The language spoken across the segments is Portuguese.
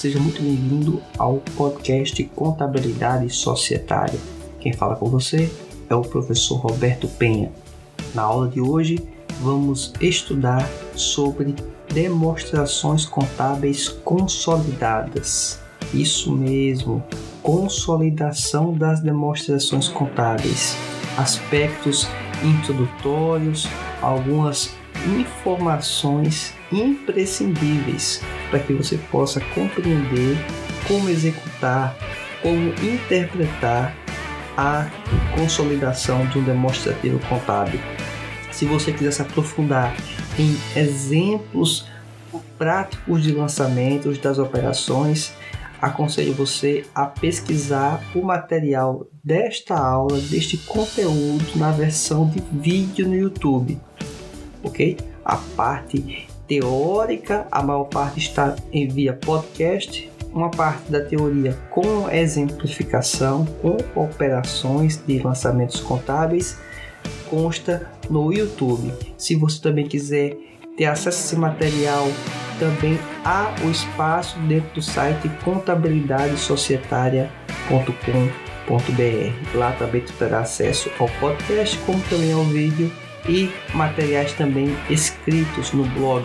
Seja muito bem-vindo ao podcast Contabilidade Societária. Quem fala com você é o professor Roberto Penha. Na aula de hoje, vamos estudar sobre demonstrações contábeis consolidadas. Isso mesmo, consolidação das demonstrações contábeis, aspectos introdutórios, algumas informações imprescindíveis para que você possa compreender como executar, como interpretar a consolidação de um demonstrativo contábil. Se você quiser se aprofundar em exemplos práticos de lançamentos das operações, aconselho você a pesquisar o material desta aula, deste conteúdo na versão de vídeo no YouTube, ok? A parte teórica, a maior parte está em via podcast, uma parte da teoria com exemplificação, com operações de lançamentos contábeis, consta no YouTube. Se você também quiser ter acesso a esse material, também há o espaço dentro do site contabilidadesocietária.com.br. Lá também tu terá acesso ao podcast, como também ao vídeo e materiais também escritos no blog.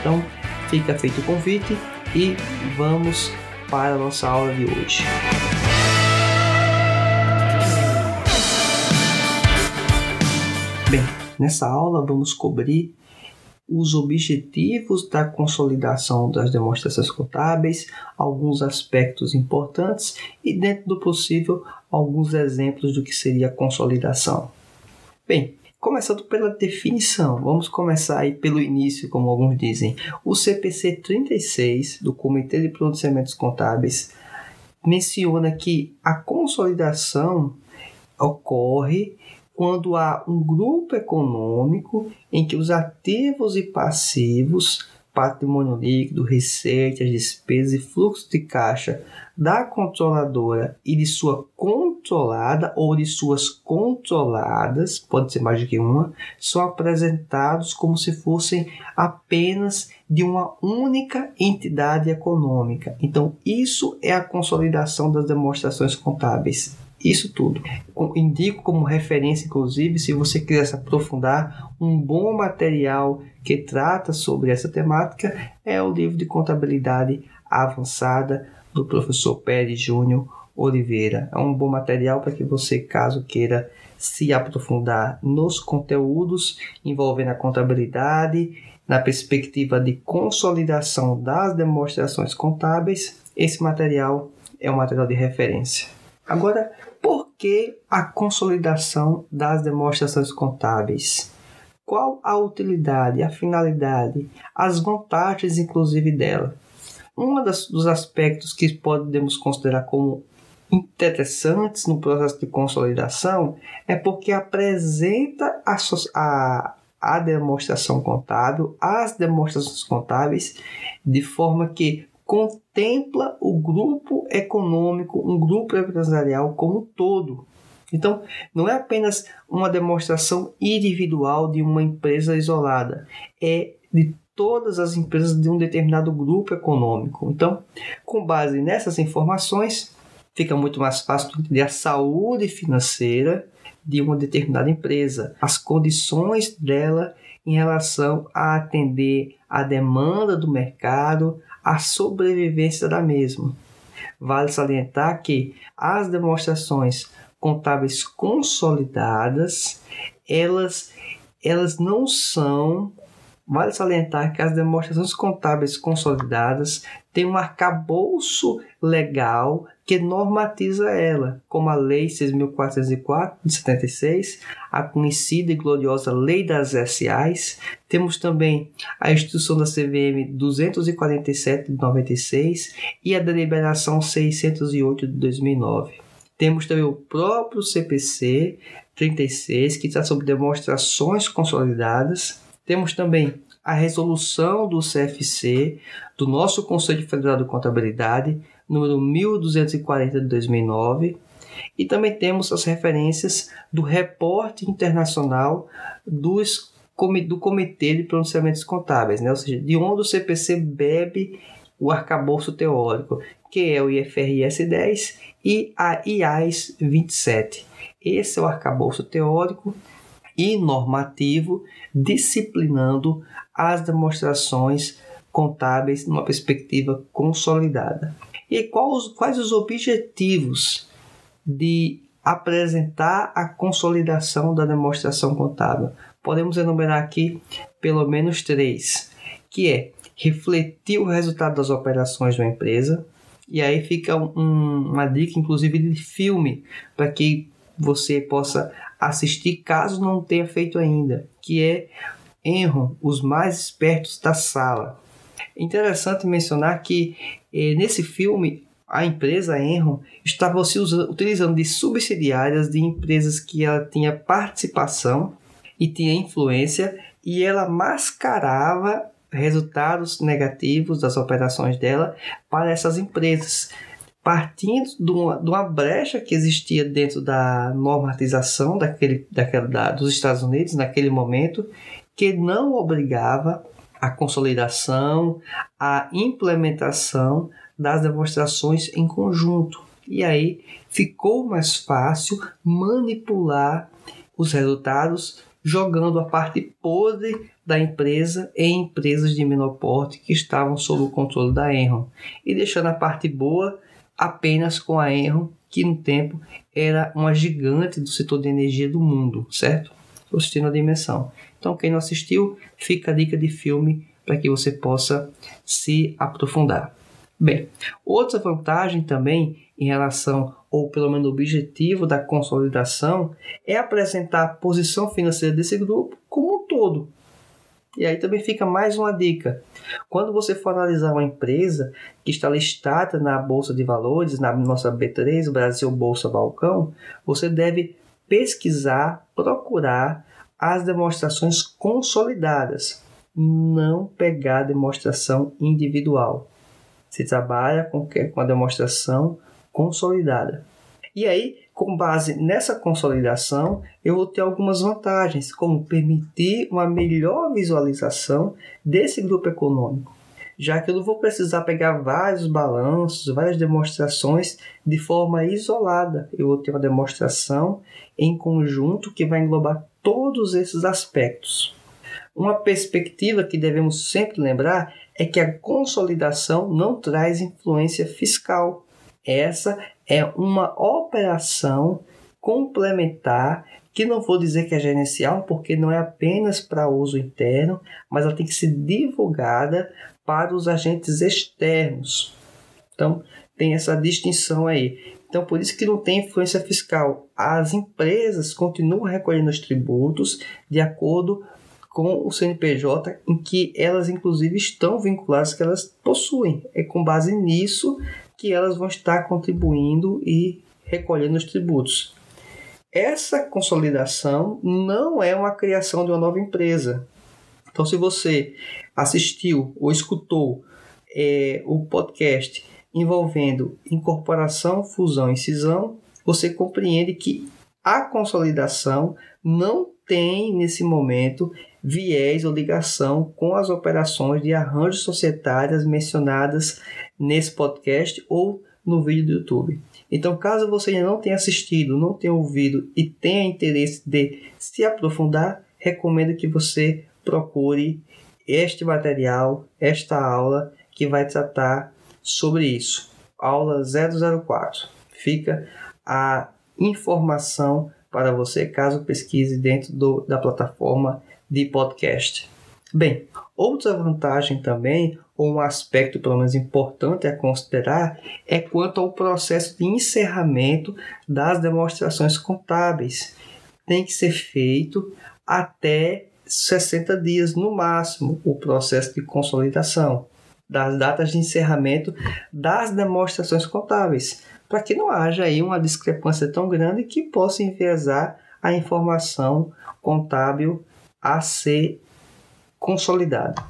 Então, fica feito o convite e vamos para a nossa aula de hoje. Bem, nessa aula vamos cobrir os objetivos da consolidação das demonstrações contábeis, alguns aspectos importantes e, dentro do possível, alguns exemplos do que seria a consolidação. Bem, Começando pela definição, vamos começar aí pelo início, como alguns dizem. O CPC 36 do Comitê de Pronunciamentos Contábeis menciona que a consolidação ocorre quando há um grupo econômico em que os ativos e passivos patrimônio líquido, receitas, despesas e fluxo de caixa da controladora e de sua controlada ou de suas controladas, pode ser mais do que uma, são apresentados como se fossem apenas de uma única entidade econômica. Então, isso é a consolidação das demonstrações contábeis. Isso tudo. Indico como referência, inclusive, se você quiser se aprofundar, um bom material que trata sobre essa temática é o livro de contabilidade avançada do professor Pérez Júnior Oliveira. É um bom material para que você, caso queira se aprofundar nos conteúdos envolvendo a contabilidade, na perspectiva de consolidação das demonstrações contábeis, esse material é um material de referência. Agora, por que a consolidação das demonstrações contábeis? Qual a utilidade, a finalidade, as vantagens, inclusive, dela? Um dos aspectos que podemos considerar como interessantes no processo de consolidação é porque apresenta a, a, a demonstração contábil, as demonstrações contábeis, de forma que contempla o grupo econômico, um grupo empresarial como um todo. Então, não é apenas uma demonstração individual de uma empresa isolada, é de todas as empresas de um determinado grupo econômico. Então, com base nessas informações, fica muito mais fácil entender a saúde financeira de uma determinada empresa, as condições dela em relação a atender a demanda do mercado, a sobrevivência da mesma. Vale salientar que as demonstrações contábeis consolidadas, elas, elas não são. Vale salientar que as demonstrações contábeis consolidadas têm um arcabouço legal, que normatiza ela, como a Lei 6.404 de 76, a conhecida e gloriosa Lei das SAs. Temos também a Instituição da CVM 247 de 96 e a Deliberação 608 de 2009. Temos também o próprio CPC 36, que está sobre demonstrações consolidadas. Temos também a resolução do CFC, do nosso Conselho Federal de Contabilidade, número 1240 de 2009, e também temos as referências do reporte internacional dos, do Comitê de Pronunciamentos Contábeis, né? ou seja, de onde o CPC bebe o arcabouço teórico, que é o IFRS 10 e a IAS 27. Esse é o arcabouço teórico e normativo disciplinando as demonstrações contábeis numa perspectiva consolidada. E quais, quais os objetivos de apresentar a consolidação da demonstração contábil? Podemos enumerar aqui pelo menos três, que é refletir o resultado das operações da empresa, e aí fica um, uma dica, inclusive, de filme, para que você possa assistir caso não tenha feito ainda, que é Enron, os mais espertos da sala. Interessante mencionar que eh, nesse filme a empresa Enron estava se usando, utilizando de subsidiárias de empresas que ela tinha participação e tinha influência e ela mascarava resultados negativos das operações dela para essas empresas, partindo de uma, de uma brecha que existia dentro da normatização daquele, daquela, da, dos Estados Unidos naquele momento, que não obrigava a consolidação, a implementação das demonstrações em conjunto. E aí ficou mais fácil manipular os resultados jogando a parte podre da empresa em empresas de menor porte que estavam sob o controle da Enron e deixando a parte boa apenas com a Enron, que no tempo era uma gigante do setor de energia do mundo, certo? Assistindo a dimensão. Então, quem não assistiu, fica a dica de filme para que você possa se aprofundar. Bem, outra vantagem também em relação, ou pelo menos objetivo da consolidação, é apresentar a posição financeira desse grupo como um todo. E aí também fica mais uma dica. Quando você for analisar uma empresa que está listada na Bolsa de Valores, na nossa B3, Brasil Bolsa Balcão, você deve pesquisar, procurar as demonstrações consolidadas, não pegar demonstração individual. Se trabalha com, com a demonstração consolidada. E aí, com base nessa consolidação, eu vou ter algumas vantagens, como permitir uma melhor visualização desse grupo econômico, já que eu não vou precisar pegar vários balanços, várias demonstrações de forma isolada. Eu vou ter uma demonstração em conjunto que vai englobar todos esses aspectos. Uma perspectiva que devemos sempre lembrar é que a consolidação não traz influência fiscal. Essa é uma operação complementar que não vou dizer que é gerencial, porque não é apenas para uso interno, mas ela tem que ser divulgada para os agentes externos. Então, tem essa distinção aí. Então, por isso que não tem influência fiscal. As empresas continuam recolhendo os tributos de acordo com o CNPJ, em que elas, inclusive, estão vinculadas, que elas possuem. É com base nisso que elas vão estar contribuindo e recolhendo os tributos. Essa consolidação não é uma criação de uma nova empresa. Então, se você assistiu ou escutou é, o podcast envolvendo incorporação, fusão e cisão, você compreende que a consolidação não tem nesse momento viés ou ligação com as operações de arranjos societárias mencionadas nesse podcast ou no vídeo do YouTube. Então, caso você ainda não tenha assistido, não tenha ouvido e tenha interesse de se aprofundar, recomendo que você procure este material, esta aula que vai tratar sobre isso. Aula 004. Fica a informação para você caso pesquise dentro do, da plataforma de podcast. Bem, outra vantagem também, ou um aspecto pelo menos importante a considerar, é quanto ao processo de encerramento das demonstrações contábeis. Tem que ser feito até 60 dias no máximo o processo de consolidação das datas de encerramento das demonstrações contábeis, para que não haja aí uma discrepância tão grande que possa enviesar a informação contábil a ser consolidada.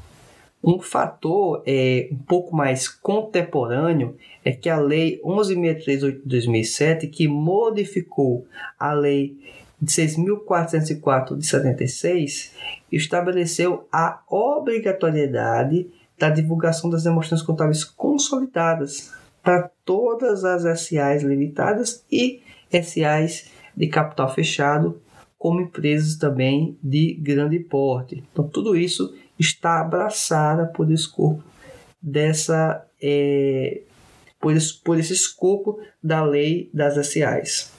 Um fator é, um pouco mais contemporâneo é que a Lei 11.638 de 2007, que modificou a Lei de 6.404 de 76, estabeleceu a obrigatoriedade da divulgação das demonstrações contábeis consolidadas para todas as SAs limitadas e SAs de capital fechado, como empresas também de grande porte. Então, tudo isso está abraçada por escopo dessa é, por, esse, por esse escopo da lei das SAs.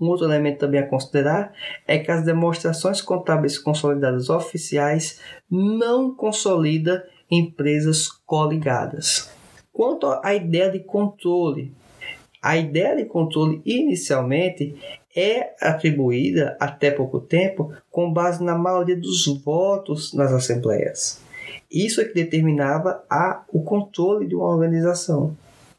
Um outro elemento também a considerar é que as demonstrações contábeis consolidadas oficiais não consolida empresas coligadas. Quanto à ideia de controle, a ideia de controle inicialmente é atribuída até pouco tempo com base na maioria dos votos nas assembleias. Isso é que determinava a, o controle de uma organização.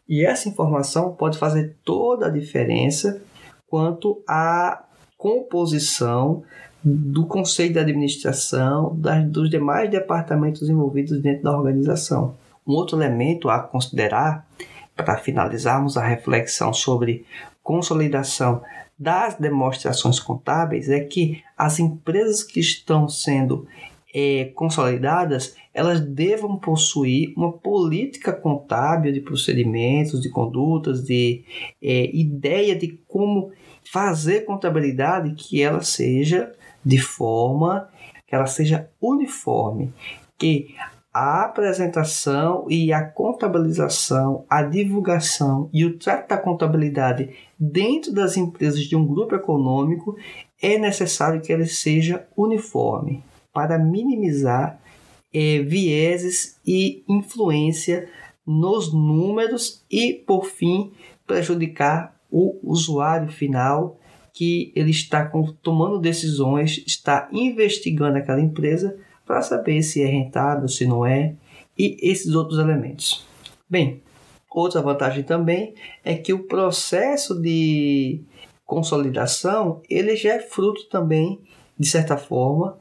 E essa informação pode fazer toda a diferença quanto à composição do conselho de administração, das, dos demais departamentos envolvidos dentro da organização. Um outro elemento a considerar para finalizarmos a reflexão sobre consolidação das demonstrações contábeis é que as empresas que estão sendo é, consolidadas elas devam possuir uma política contábil de procedimentos, de condutas, de é, ideia de como fazer contabilidade que ela seja de forma que ela seja uniforme, que a apresentação e a contabilização, a divulgação e o trato da contabilidade dentro das empresas de um grupo econômico é necessário que ele seja uniforme para minimizar é, vieses e influência nos números e, por fim, prejudicar o usuário final que ele está tomando decisões, está investigando aquela empresa para saber se é rentável, se não é, e esses outros elementos. Bem, outra vantagem também é que o processo de consolidação ele já é fruto também, de certa forma,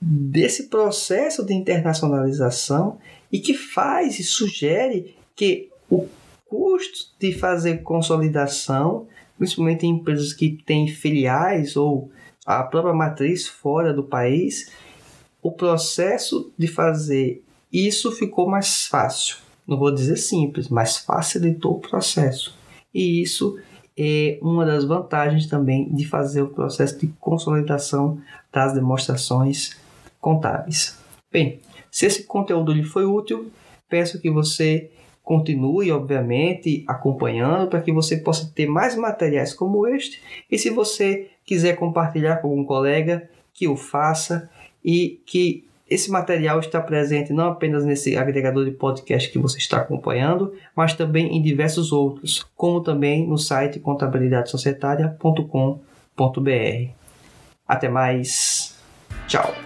desse processo de internacionalização e que faz e sugere que o custo de fazer consolidação, principalmente em empresas que têm filiais ou a própria matriz fora do país, o processo de fazer isso ficou mais fácil. Não vou dizer simples, mas facilitou o processo. E isso é uma das vantagens também de fazer o processo de consolidação das demonstrações contábeis. Bem, se esse conteúdo lhe foi útil, peço que você continue, obviamente, acompanhando para que você possa ter mais materiais como este. E se você quiser compartilhar com algum colega, que o faça e que esse material está presente não apenas nesse agregador de podcast que você está acompanhando, mas também em diversos outros, como também no site contabilidadesocietária.com.br. Até mais. Tchau.